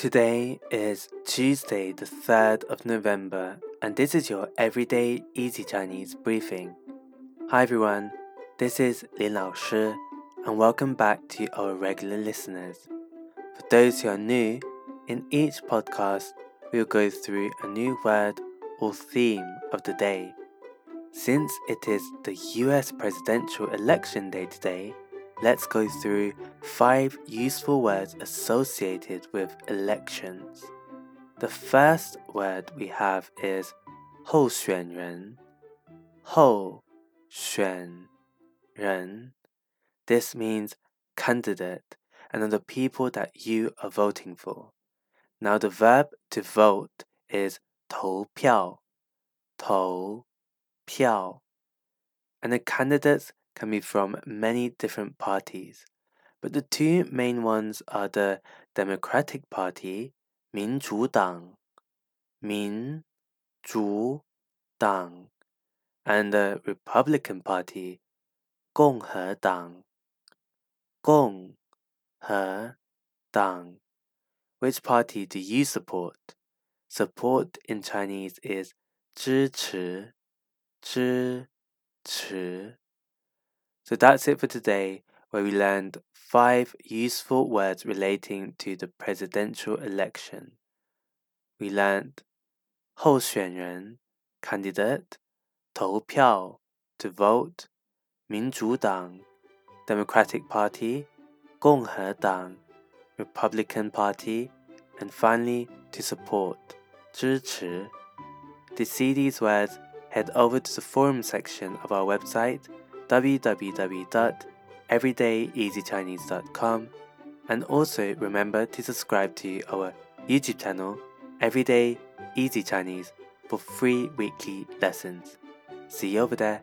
Today is Tuesday, the 3rd of November, and this is your everyday easy Chinese briefing. Hi everyone, this is Lin Lao Shi, and welcome back to our regular listeners. For those who are new, in each podcast we will go through a new word or theme of the day. Since it is the US presidential election day today, let's go through five useful words associated with elections. The first word we have is 候选人,候选人. This means candidate and are the people that you are voting for. Now the verb to vote is 投票,投票. And the candidates can be from many different parties, but the two main ones are the Democratic Party, 民主党,民主党, and the Republican Party, 共和党,共和党. Which party do you support? Support in Chinese is 支持,支持. So that's it for today, where we learned five useful words relating to the presidential election. We learned 候选人 candidate, 投票 to vote, 民主党 Democratic Party, 共和党 Republican Party, and finally to support 支持. To see these words, head over to the forum section of our website www.everydayeasychinese.com and also remember to subscribe to our YouTube channel Everyday Easy Chinese for free weekly lessons. See you over there.